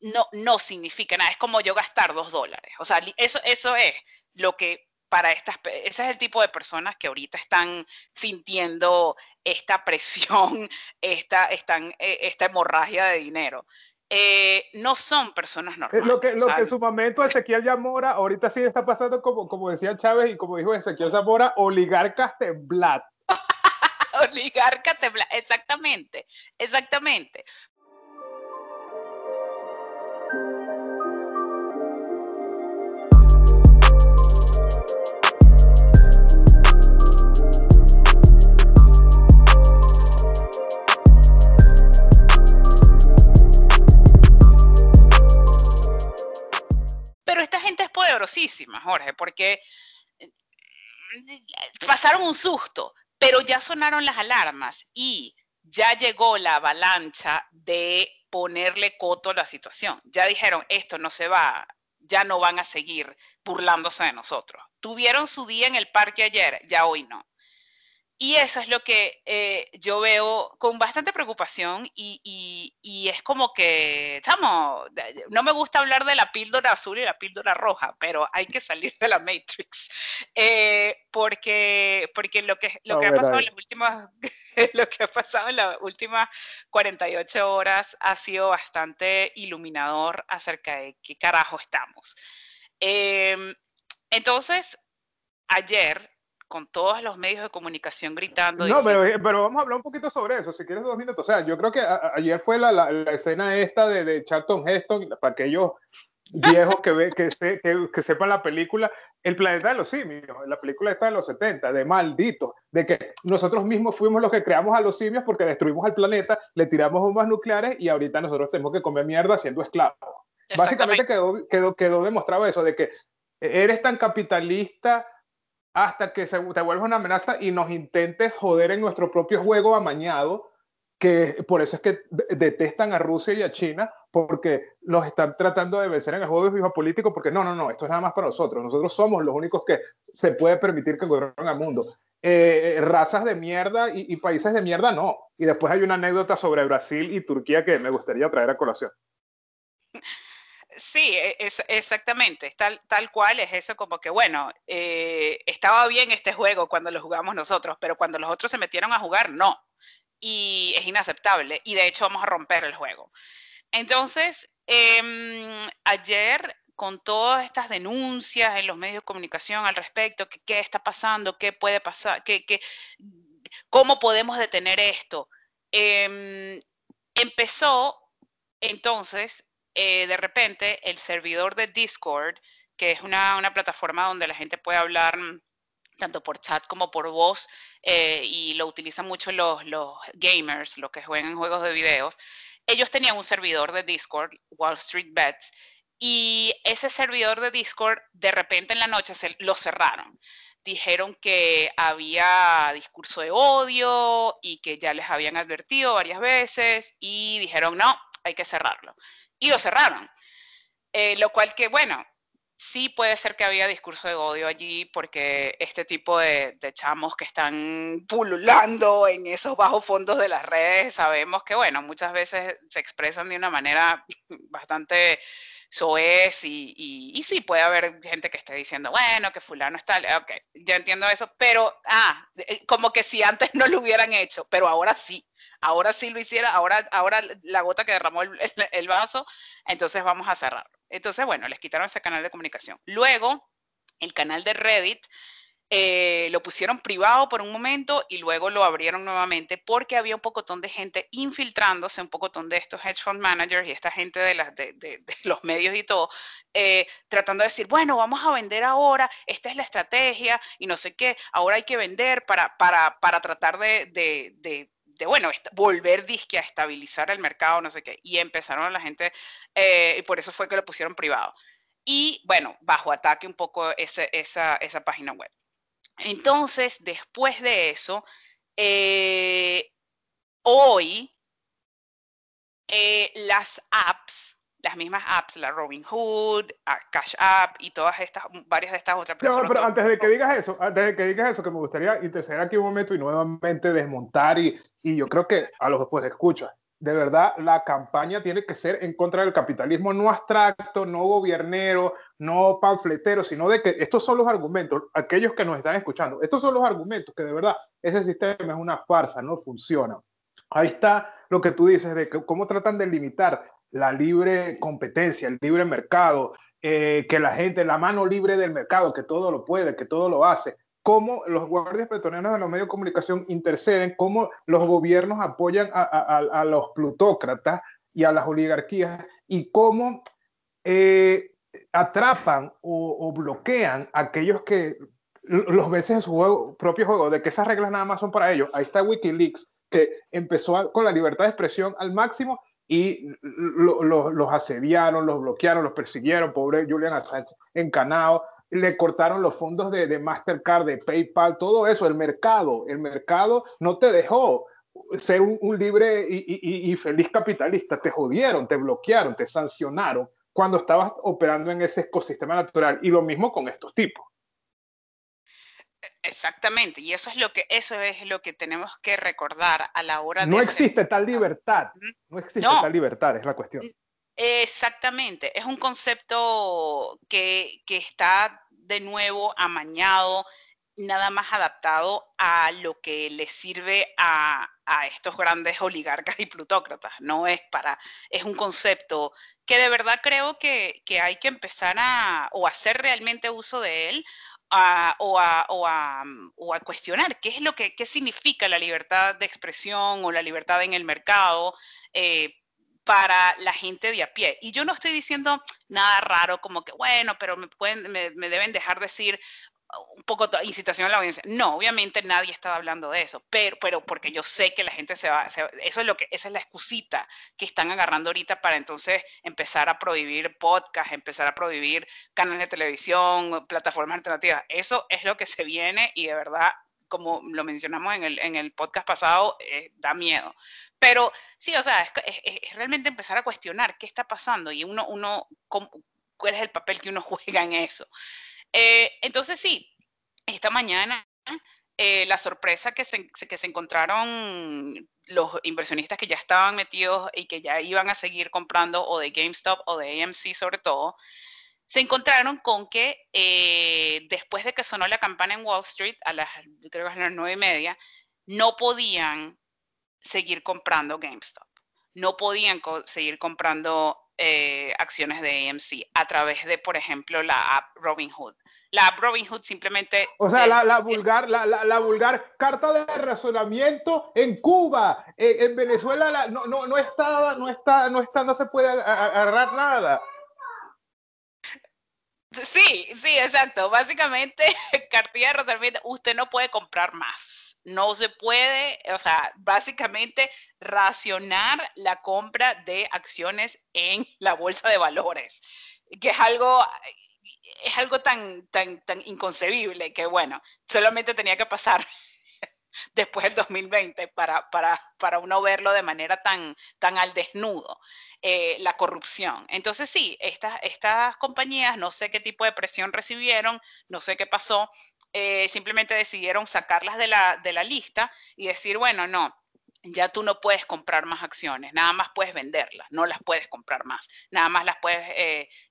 no, no significa nada. Es como yo gastar 2 dólares. O sea, eso, eso es lo que para estas, ese es el tipo de personas que ahorita están sintiendo esta presión, *laughs* esta, están, eh, esta hemorragia de dinero. Eh, no son personas normales. Lo que, lo que en su momento Ezequiel Zamora, ahorita sí está pasando como, como decía Chávez y como dijo Ezequiel Zamora, oligarcas temblat. *laughs* oligarcas temblat, exactamente, exactamente. Jorge, porque eh, pasaron un susto, pero ya sonaron las alarmas y ya llegó la avalancha de ponerle coto a la situación. Ya dijeron, esto no se va, ya no van a seguir burlándose de nosotros. Tuvieron su día en el parque ayer, ya hoy no. Y eso es lo que eh, yo veo con bastante preocupación y, es como que, chamo, no me gusta hablar de la píldora azul y la píldora roja, pero hay que salir de la Matrix, eh, porque, porque lo que, lo, que ha pasado en las últimas, *laughs* lo que ha pasado en las últimas 48 horas ha sido bastante iluminador acerca de qué carajo estamos. Em, entonces, ayer con todos los medios de comunicación gritando. No, pero, eh, pero, vamos a hablar un poquito sobre eso, si quieres dos minutos. O sea, yo creo que ayer fue la, la, escena esta de, de, Charlton Heston, para aquellos viejos que, ve, que, se, que, que, sepan la película, El planeta de los simios, la película está de los 70, de malditos, de que nosotros mismos fuimos los que creamos a los simios porque destruimos al planeta, le tiramos bombas nucleares y ahorita nosotros tenemos que comer mierda siendo esclavos. Básicamente quedó, quedó, quedó demostrado eso, de que eres tan capitalista hasta que se, te vuelva una amenaza y nos intentes joder en nuestro propio juego amañado, que por eso es que detestan a Rusia y a China, porque los están tratando de vencer en el juego geopolítico, porque no, no, no, esto es nada más para nosotros, nosotros somos los únicos que se puede permitir que gobiernen al mundo. Eh, razas de mierda y, y países de mierda no. Y después hay una anécdota sobre Brasil y Turquía que me gustaría traer a colación. Sí, e, es, exactamente, tal, tal cual es eso como que, bueno, eh, estaba bien este juego cuando lo jugamos nosotros, pero cuando los otros se metieron a jugar, no. Y es inaceptable. Y de hecho vamos a romper el juego. Entonces, em, ayer, con todas estas denuncias en los medios de comunicación al respecto, que, qué está pasando, qué puede pasar, qué, qué, cómo podemos detener esto, em, empezó entonces eh, de repente el servidor de Discord, que es una, plataforma donde la gente puede hablar mm, tanto por chat como por voz, eh, y lo utilizan mucho los, gamers, los que juegan juegos de videos, ellos tenían un servidor de Discord, Wall Street Bets, y ese servidor de Discord de repente en la noche lo cerraron. Dijeron que había discurso de odio y que ya les habían advertido varias veces y dijeron, no, hay que cerrarlo y lo cerraron. Eh, lo cual que, bueno, sí puede ser que había discurso de odio allí porque este tipo de, chamos que están pululando en esos bajos fondos de las redes, sabemos que, bueno, muchas veces se expresan de una manera *laughs* bastante soez y, y, sí puede haber gente que esté diciendo, bueno, que fulano está, ok, ya entiendo eso, pero, ah, eh, como que si antes no lo hubieran hecho, pero ahora sí ahora sí lo hiciera, ahora, ahora la gota que derramó el, vaso, entonces vamos a cerrarlo. Entonces, bueno, les quitaron ese canal de comunicación. Luego, el canal de Reddit eh, lo pusieron privado por un momento y luego lo abrieron nuevamente porque había un pocotón de gente infiltrándose, un pocotón de estos hedge fund managers y esta gente de, los medios y todo, eh, tratando de decir, bueno, vamos a vender ahora, esta es la estrategia y no sé qué, ahora hay que vender para, para, para tratar de, de, bueno, volver disque a estabilizar el mercado, no sé qué, y empezaron la gente, eh, y por eso fue que lo pusieron privado. Y bueno, bajo ataque un poco esa, esa página web. Entonces, después de eso, eh, hoy eh, las apps, las mismas apps, la Robinhood, Cash App y todas estas, varias de estas otras personas. pero antes de que digas eso, antes de que digas eso, que me gustaría interceder aquí un momento y nuevamente desmontar y y yo creo que a los después escucha, de verdad la campaña tiene que ser en contra del capitalismo no abstracto, no gobiernero, no panfletero, sino de que estos son los argumentos, aquellos que nos están escuchando, estos son los argumentos que de verdad ese sistema es una farsa, no funciona. Ahí está lo que tú dices de cómo tratan de limitar la libre competencia, el libre mercado, eh, que la gente, la mano libre del mercado, que todo lo puede, que todo lo hace cómo los guardias petroleros de los medios de comunicación interceden, cómo los gobiernos apoyan a, los plutócratas y a las oligarquías y cómo eh, atrapan o, bloquean a aquellos que los veces en su propio juego, de que esas reglas nada más son para ellos. Ahí está Wikileaks, que empezó con la libertad de expresión al máximo y los asediaron, los bloquearon, los persiguieron, pobre Julian Assange encanado, le cortaron los fondos de, de Mastercard, de PayPal, todo eso, el mercado, el mercado no te dejó ser un, libre y, feliz capitalista, te jodieron, te bloquearon, te sancionaron cuando estabas operando en ese ecosistema natural. Y lo mismo con estos tipos. Exactamente, y eso es lo que eso es lo que tenemos que recordar a la hora de no existe tal libertad, no existe tal libertad, es la cuestión. Exactamente, es un concepto que, que está de nuevo amañado nada más adaptado a lo que le sirve a, estos grandes oligarcas y plutócratas. No es para, es un concepto que de verdad creo que, hay que empezar a, o hacer realmente uso de él, o, a, cuestionar qué es lo que, qué significa la libertad de expresión o la libertad en el mercado. Eh, para la gente de a pie. Y yo no estoy diciendo nada raro como que, bueno, pero me, pueden, me, deben dejar decir, un poco incitación a la audiencia. No, obviamente nadie está hablando de eso, pero, pero porque yo sé que la gente se va, eso es lo que, esa es la excusita que están agarrando ahorita para entonces empezar a prohibir podcast, empezar a prohibir canales de televisión, plataformas alternativas. Eso es lo que se viene y de verdad, como lo mencionamos en el, en el podcast pasado, eh, da miedo. Pero sí, o sea, es, realmente empezar a cuestionar qué está pasando y uno, uno, cuál es el papel que uno *laughs* juega en eso. Eh, entonces sí, esta mañana eh, la sorpresa que se, que se encontraron los inversionistas que ya estaban metidos y que ya iban a seguir comprando o de GameStop o de AMC sobre todo, se encontraron con que eh, después de que sonó la campana en Wall Street, a las, creo que a las nueve y media, no podían seguir comprando GameStop. No podían seguir comprando acciones de AMC a través de, por ejemplo, la app Robinhood la Robinhood simplemente... O sea, la, vulgar, la, la, vulgar carta de razonamiento en Cuba, eh, en Venezuela no, no, no, está, no, está, no está, no se puede agarrar nada. Sí, sí, exacto. Básicamente, *laughs* cartilla de razonamiento, usted no puede comprar más. No se puede, o sea, básicamente racionar la compra de acciones en la bolsa de valores, que es algo es algo tan, tan, tan inconcebible que, bueno, solamente tenía que pasar después del 2020 para, para, para, uno verlo de manera tan, tan al desnudo, eh, la corrupción. Entonces sí, estas, estas compañías, no sé qué tipo de presión recibieron, no sé qué pasó, eh, simplemente decidieron sacarlas de la, de la lista y decir, bueno, no, ya tú no puedes comprar más acciones, nada más puedes venderlas, no las puedes comprar más, nada más las puedes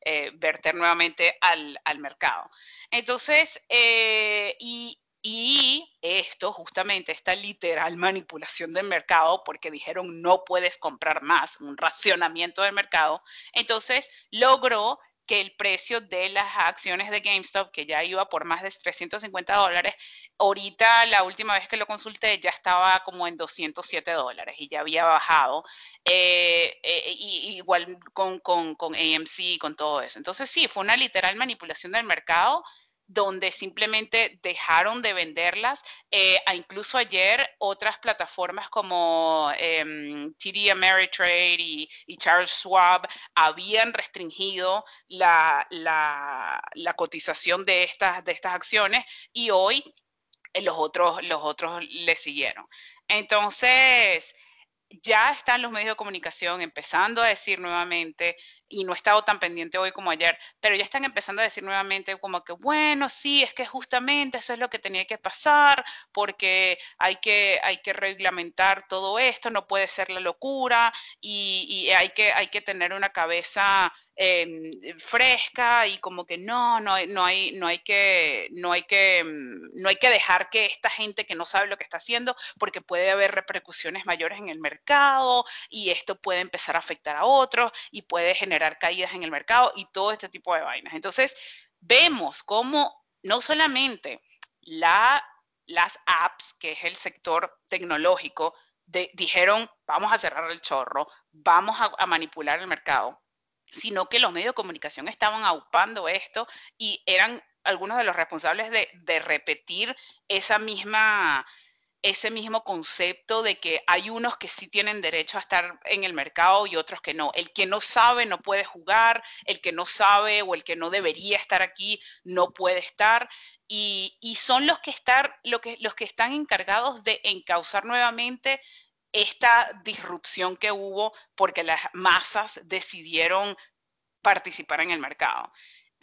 eh, verter nuevamente al, mercado. Entonces, y, y, esto, justamente, esta literal manipulación del mercado, porque dijeron no puedes comprar más, un racionamiento del mercado, entonces logró que el precio de las acciones de GameStop, que ya iba por más de 350 dólares, ahorita la última vez que lo consulté ya estaba como en 207 dólares y ya había bajado, eh, eh, igual con, con, con AMC y con todo eso. Entonces sí, fue una literal manipulación del mercado donde simplemente dejaron de venderlas. Eh, incluso ayer otras plataformas como em, TD Ameritrade y, Charles Schwab habían restringido la, cotización de estas, de estas acciones y hoy eh, los otros, los otros le siguieron. Entonces, ya están los medios de comunicación empezando a decir nuevamente, y no he estado tan pendiente hoy como ayer, pero ya están empezando a decir nuevamente como que, bueno, sí, es que justamente eso es lo que tenía que pasar, porque hay que, hay que reglamentar todo esto, no puede ser la locura, y, hay, que, hay que tener una cabeza em, fresca y como que no, no, no, hay, no, hay que, no, hay que, mm, no hay que dejar que esta gente que no sabe lo que está haciendo, porque puede haber repercusiones mayores en el mercado y esto puede empezar a afectar a otros y puede generar caídas en el mercado y todo este tipo de vainas. Entonces, vemos cómo no solamente la, las apps, que es el sector tecnológico, dijeron, vamos a cerrar el chorro, vamos a, manipular el mercado, sino que los medios de comunicación estaban aupando esto y eran algunos de los responsables de repetir esa misma ese mismo concepto de que hay unos que sí tienen derecho a estar en el mercado y otros que no. El que no sabe no puede jugar, el que no sabe o el que no debería estar aquí no puede estar. Y, son los que, los que están encargados de encauzar nuevamente esta disrupción que hubo porque las masas decidieron participar en el mercado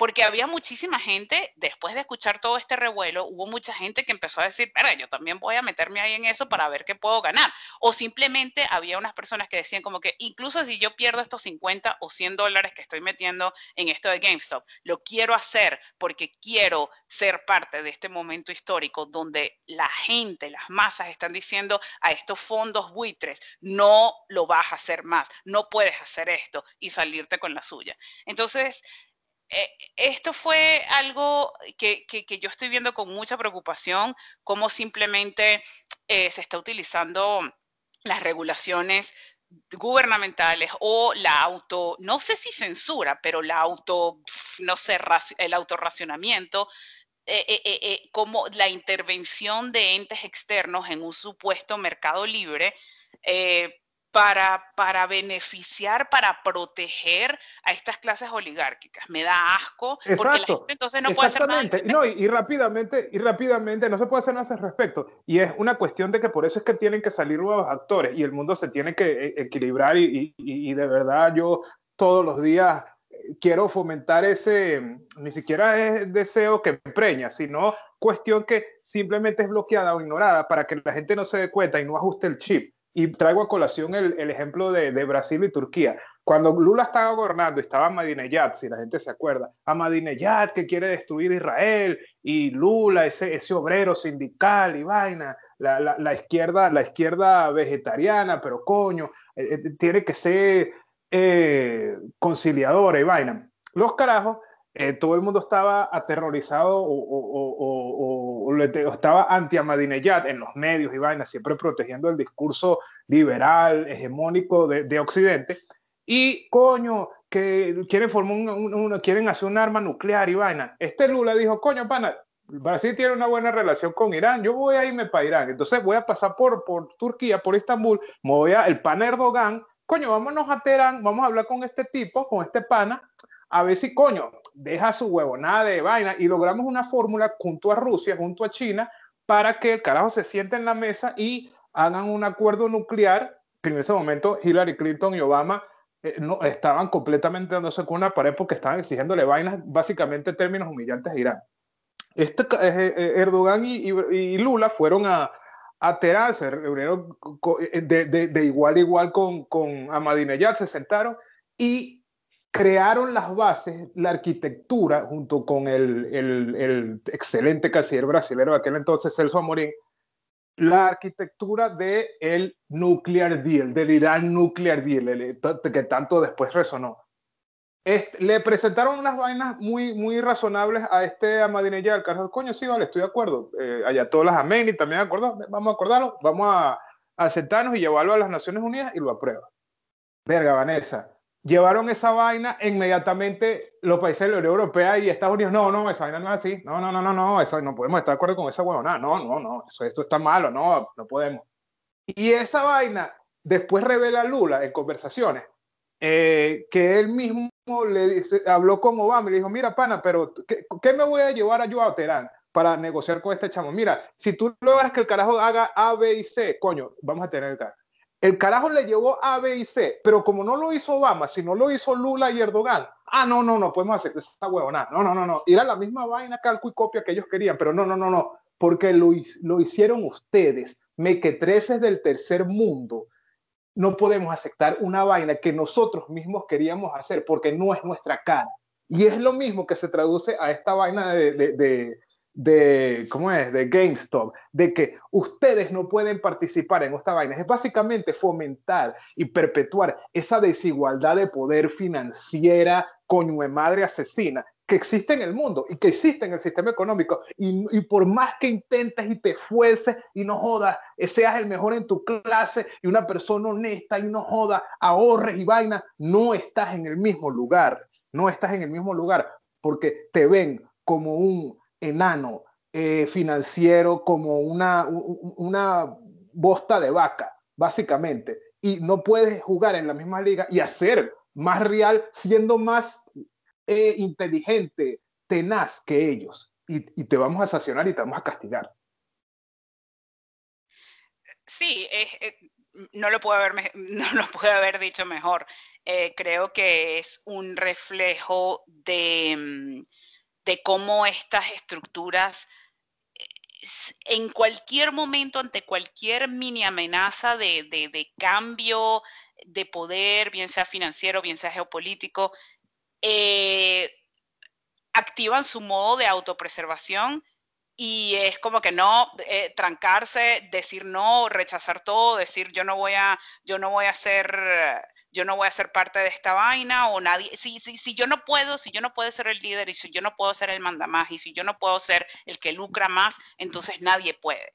porque había muchísima gente, después de escuchar todo este revuelo, hubo mucha gente que empezó a decir, pero yo también voy a meterme ahí en eso para ver qué puedo ganar. O simplemente había unas personas que decían como que incluso si yo pierdo estos 50 o 100 dólares que estoy metiendo en esto de GameStop, lo quiero hacer porque quiero ser parte de este momento histórico donde la gente, las masas están diciendo a estos fondos buitres, no lo vas a hacer más, no puedes hacer esto y salirte con la suya. Entonces, eh, esto fue algo que, yo estoy viendo con mucha preocupación, cómo simplemente eh, se está utilizando las regulaciones gubernamentales o la auto, no sé si censura, pero la auto, no sé, el autorracionamiento, eh, como la intervención de entes externos en un supuesto mercado libre para, para beneficiar, para proteger a estas clases oligárquicas. Me da asco. Exacto. entonces no puede hacer nada. No, y, rápidamente, y rápidamente no se puede hacer nada al respecto. Y es una cuestión de que por eso es que tienen que salir nuevos actores y el mundo se tiene que eh, equilibrar y, y, y de verdad yo todos los días eh, quiero fomentar ese, ni siquiera es deseo que preña, sino cuestión que simplemente es bloqueada o ignorada para que la gente no se dé cuenta y no ajuste el chip y traigo a colación el, el ejemplo de, de, Brasil y Turquía. Cuando Lula estaba gobernando, estaba Ahmadinejad, si la gente se acuerda, Ahmadinejad que quiere destruir Israel, y Lula, ese, ese obrero sindical y vaina, la, la, izquierda, la izquierda vegetariana, pero coño, eh, eh, tiene que ser eh, conciliadora y vaina. Los carajos, todo el mundo estaba aterrorizado o, o, o estaba anti-Ahmadinejad en los medios y vainas, siempre protegiendo el discurso liberal, hegemónico de, Occidente. Y coño, que quieren formar un, quieren hacer un arma nuclear y vaina. Este Lula dijo, coño, pana, Brasil tiene una buena relación con Irán, yo voy a irme para Irán, entonces voy a pasar por, por Turquía, por Estambul, me voy a el pan Erdogan, coño, vámonos a Teherán, vamos a hablar con este tipo, con este pana, a ver si, coño, deja su huevonada de vaina y logramos una fórmula junto a Rusia, junto a China, para que el carajo se siente en la mesa y hagan un acuerdo nuclear, que en ese momento Hillary Clinton y Obama eh, no, estaban completamente dándose con una pared porque estaban exigiéndole vainas, básicamente términos humillantes a Irán. Este, eh, eh, Erdogan y, Lula fueron a, a Teherán, se reunieron de, igual a igual con, con Ahmadinejad, se sentaron y crearon las bases, la arquitectura, junto con el, el, el excelente canciller brasileño de aquel entonces, Celso Amorín, la arquitectura del el nuclear deal, del Irán nuclear deal, que tanto después resonó. Este, le presentaron unas vainas muy, muy razonables a este Ahmadinejad, el carajo, coño, sí, vale, estoy de acuerdo. Eh, todas las Ameni también de acuerdo, vamos a acordarlo, vamos a, a sentarnos y llevarlo a las Naciones Unidas y lo aprueba. Verga, Vanessa, llevaron esa vaina inmediatamente los países de la Unión Europea y Estados Unidos, no, no, esa vaina no es así, no, no, no, no, no, eso no podemos estar de acuerdo con esa huevona, no, no, no, eso, esto está malo, no, no podemos. Y esa vaina después revela Lula en conversaciones eh, que él mismo le dice, habló con Obama y le dijo, mira, pana, pero ¿qué, ¿qué, me voy a llevar a yo a Teherán para negociar con este chamo? Mira, si tú logras que el carajo haga A, B y C, coño, vamos a tener el carajo. El carajo le llevó A, B y C, pero como no lo hizo Obama, sino lo hizo Lula y Erdogan, ah, no, no, no, podemos hacer esa huevona. No, no, no, no. Era la misma vaina, calco y copia que ellos querían, pero no, no, no, no, porque lo, lo hicieron ustedes, mequetrefes del tercer mundo. No podemos aceptar una vaina que nosotros mismos queríamos hacer porque no es nuestra cara. Y es lo mismo que se traduce a esta vaina de, de de, ¿cómo es? De GameStop, de que ustedes no pueden participar en esta vaina. Es básicamente fomentar y perpetuar esa desigualdad de poder financiera, coño de madre asesina, que existe en el mundo y que existe en el sistema económico. Y, por más que intentes y te fuese y no jodas, seas el mejor en tu clase y una persona honesta y no joda, ahorres y vaina, no estás en el mismo lugar. No estás en el mismo lugar porque te ven como un enano eh, financiero como una, una bosta de vaca, básicamente. Y no puedes jugar en la misma liga y hacer más real siendo más eh, inteligente, tenaz que ellos. Y, te vamos a sancionar y te vamos a castigar. Sí, no, lo puedo haber, *laughs* no lo puedo haber dicho mejor. Eh, creo que es un reflejo de, mm, de cómo estas estructuras en cualquier momento, ante cualquier mini amenaza de, cambio de poder, bien sea financiero, bien sea geopolítico, eh, activan su modo de autopreservación y es como que no eh, trancarse, decir no, rechazar todo, decir yo no voy a, yo no voy a ser yo no voy a ser parte de esta vaina o nadie, si, si, si yo no puedo, si yo no puedo ser el líder y si yo no puedo ser el mandamás y si yo no puedo ser el que lucra más, entonces nadie puede.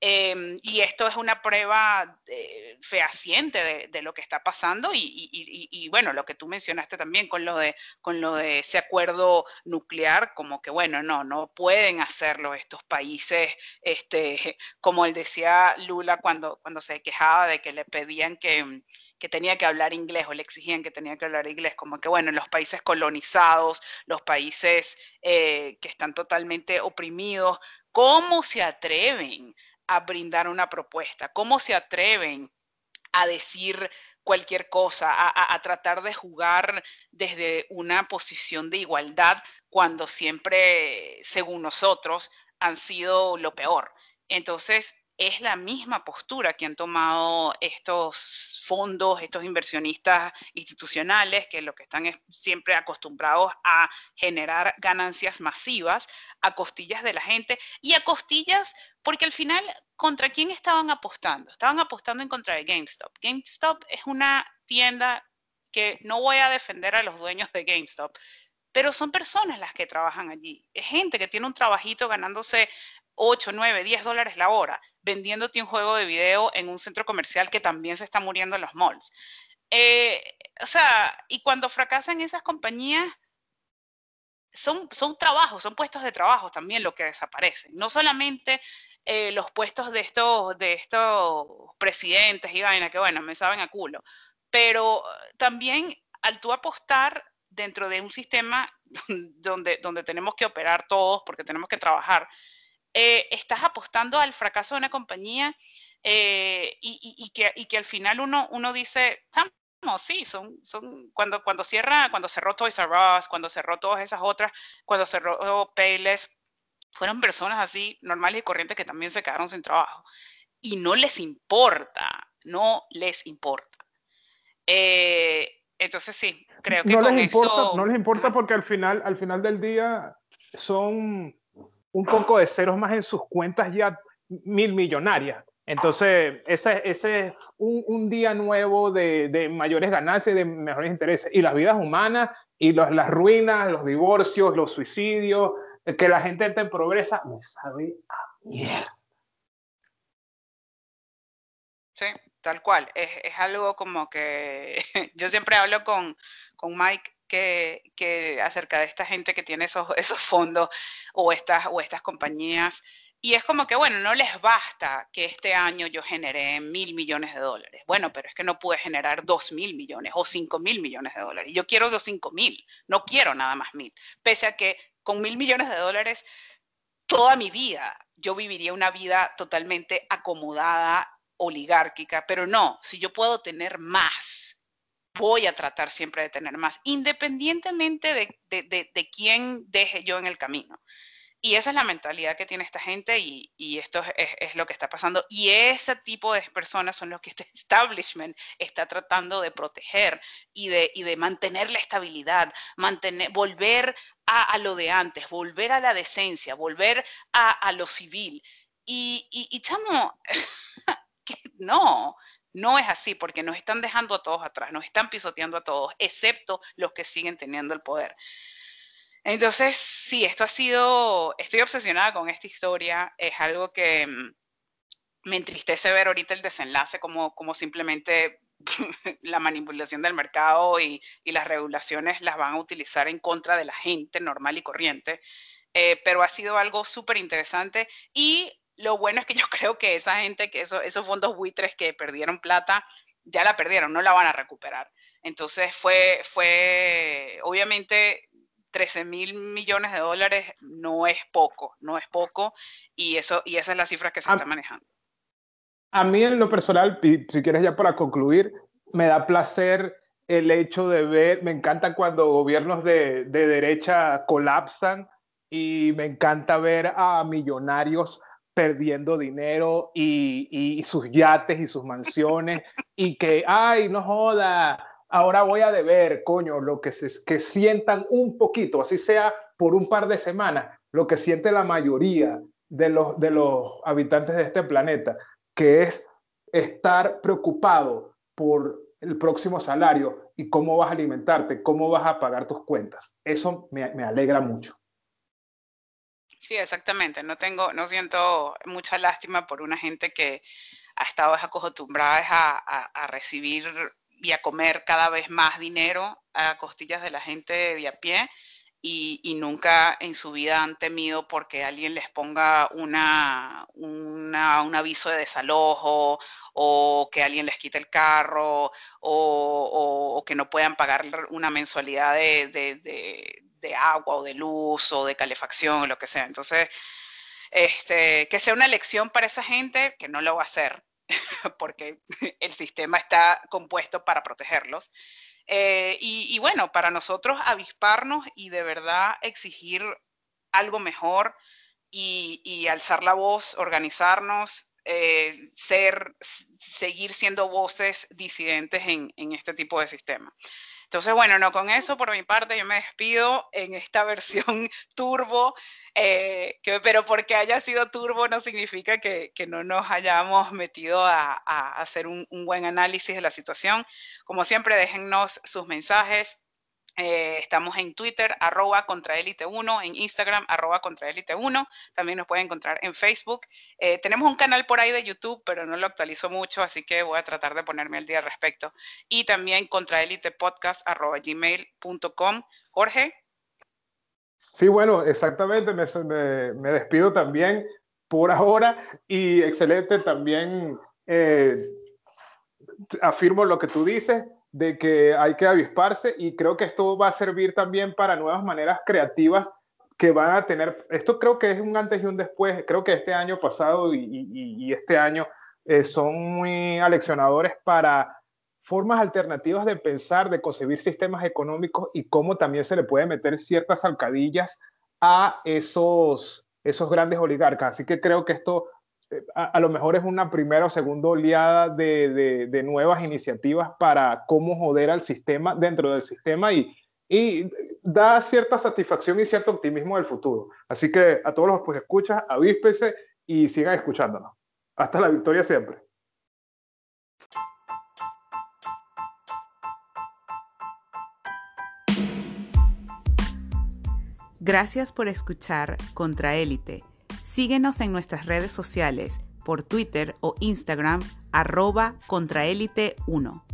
Em, y esto es una prueba eh, fehaciente de, lo que está pasando y, bueno, lo que tú mencionaste también con lo, de, con lo de ese acuerdo nuclear, como que bueno, no, no pueden hacerlo estos países, este, *laughs* como él decía Lula cuando, cuando se quejaba de que le pedían que, que tenía que hablar inglés o le exigían que tenía que hablar inglés, como que bueno, en los países colonizados, los países eh, que están totalmente oprimidos, ¿cómo se atreven a brindar una propuesta? ¿Cómo se atreven a decir cualquier cosa, a, tratar de jugar desde una posición de igualdad cuando siempre, según nosotros, han sido lo peor? Entonces, es la misma postura que han tomado estos fondos, estos inversionistas institucionales, que lo que están es siempre acostumbrados a generar ganancias masivas a costillas de la gente y a costillas, porque al final, ¿contra quién estaban apostando? Estaban apostando en contra de GameStop. GameStop es una tienda que no voy a defender a los dueños de GameStop, pero son personas las que trabajan allí. Es gente que tiene un trabajito ganándose 8, 9, 10 dólares la hora vendiéndote un juego de video en un centro comercial que también se está muriendo en los malls. Eh, o sea, y cuando fracasan esas compañías, son, son trabajos, son puestos de trabajo también lo que desaparecen. No solamente eh, los puestos de estos, de estos presidentes y vaina, que bueno, me saben a culo, pero también al tú apostar dentro de un sistema *laughs* donde, donde tenemos que operar todos, porque tenemos que trabajar, eh, estás apostando al fracaso de una compañía eh, y, que, al final uno, uno dice, no, sí, son, son cuando, cuando cierra, cuando cerró Toys R Us, cuando cerró todas esas otras, cuando cerró Payless, fueron personas así normales y corrientes que también se quedaron sin trabajo. Y no les importa, no les importa. Eh, entonces sí, creo que no les importa, No les importa porque al final, al final del día son un poco de ceros más en sus cuentas ya mil millonarias. Entonces, ese, ese es un, día nuevo de, mayores ganancias y de mejores intereses. Y las vidas humanas, y las ruinas, los divorcios, los suicidios, que la gente en progresa, me sabe a mierda. Sí, tal cual. Es, es algo como que *laughs* yo siempre hablo con, con Mike que, acerca de esta gente que tiene esos, fondos o estas, o estas compañías. Y es como que, bueno, no les basta que este año yo generé mil millones de dólares. Bueno, pero es que no pude generar dos mil millones o cinco mil millones de dólares. Yo quiero los cinco mil, no quiero nada más mil. Pese a que con mil millones de dólares, toda mi vida yo viviría una vida totalmente acomodada, oligárquica, pero no, si yo puedo tener más, voy a tratar siempre de tener más, independientemente de, quién deje yo en el camino. Y esa es la mentalidad que tiene esta gente y, esto es, lo que está pasando. Y ese tipo de personas son los que este *laughs* establishment está tratando de proteger y de, de mantener la estabilidad, mantener, volver a, lo de antes, volver a la decencia, volver a, lo civil. Y, y, y chamo, *laughs* no, no es así porque nos están dejando a todos atrás, nos están pisoteando a todos, excepto los que siguen teniendo el poder. Entonces, sí, esto ha sido, estoy obsesionada con esta historia, es algo que mm, me entristece ver ahorita el desenlace como, como simplemente *laughs* la manipulación del mercado y, las regulaciones las van a utilizar en contra de la gente normal y corriente. eh, pero ha sido algo súper interesante y lo bueno es que yo *laughs* creo que esa gente, que esos fondos buitres que perdieron plata, ya la perdieron, no la van a recuperar. Entonces fue, fue, obviamente 13 mil millones de dólares no es poco, no es poco, y, eso, y esa es la cifra que se está manejando. A mí en lo personal, si quieres ya para concluir, me da placer el hecho de ver, me encanta cuando gobiernos de, de derecha colapsan y me encanta ver a millonarios perdiendo dinero y, sus yates y sus mansiones y que, ay, no joda, ahora voy a deber, coño, lo que, se, que sientan un poquito, así sea por un par de semanas, lo que siente la mayoría de los, de los habitantes de este planeta, que es estar preocupado por el próximo salario y cómo vas a alimentarte, cómo vas a pagar tus cuentas. Eso me alegra mucho. Sí, exactamente. No tengo, no siento mucha lástima por una gente que ha estado acostumbrada a, a recibir y a comer cada vez más dinero a costillas de la gente de a pie y, nunca en su vida han temido porque alguien les ponga una, un aviso de desalojo o que alguien les quite el carro o, que no puedan pagar una mensualidad de, de, agua o de luz o de calefacción o lo que sea. Entonces, este, que sea una lección para esa gente que no lo va a hacer *laughs* porque el sistema está compuesto para protegerlos. Eh, y, bueno, para nosotros avisparnos y de verdad exigir algo mejor y, alzar la voz, organizarnos, eh, ser, seguir siendo voces disidentes en, en este tipo de sistema. Entonces, bueno, no, con eso por mi parte yo me despido en esta *laughs* versión turbo, eh, pero porque haya sido turbo no significa que, no nos hayamos metido a, a hacer un, un, buen análisis de la situación. Como siempre, déjennos sus mensajes, eh, estamos en Twitter, arroba contraelite 1, en Instagram, arroba contraelite 1. También nos pueden encontrar en Facebook. Eh, tenemos un canal por ahí de YouTube, pero no lo actualizo mucho, así que voy a tratar de ponerme al día al respecto. Y también contraelitepodcast, arroba gmail.com. Jorge. Sí, bueno, exactamente. Me, me, despido también por ahora y excelente también. Eh, afirmo lo que tú dices de que hay que avisparse y creo que esto va a servir también para nuevas maneras creativas que van a tener, esto creo que es un antes y un después, creo que este año pasado y, este año eh, son muy aleccionadores para formas alternativas de pensar, de concebir sistemas económicos y cómo también se le puede meter ciertas alcadillas a esos, esos grandes oligarcas. Así que creo que esto a, lo mejor es una primera o segunda oleada de, de, nuevas iniciativas para cómo joder al sistema dentro del sistema y, y da cierta satisfacción y cierto optimismo del futuro. Así que a todos los pues escuchas, avíspese y sigan escuchándonos. Hasta la victoria siempre. Gracias por escuchar Contraélite Síguenos en nuestras redes sociales por Twitter o Instagram arroba contraélite 1.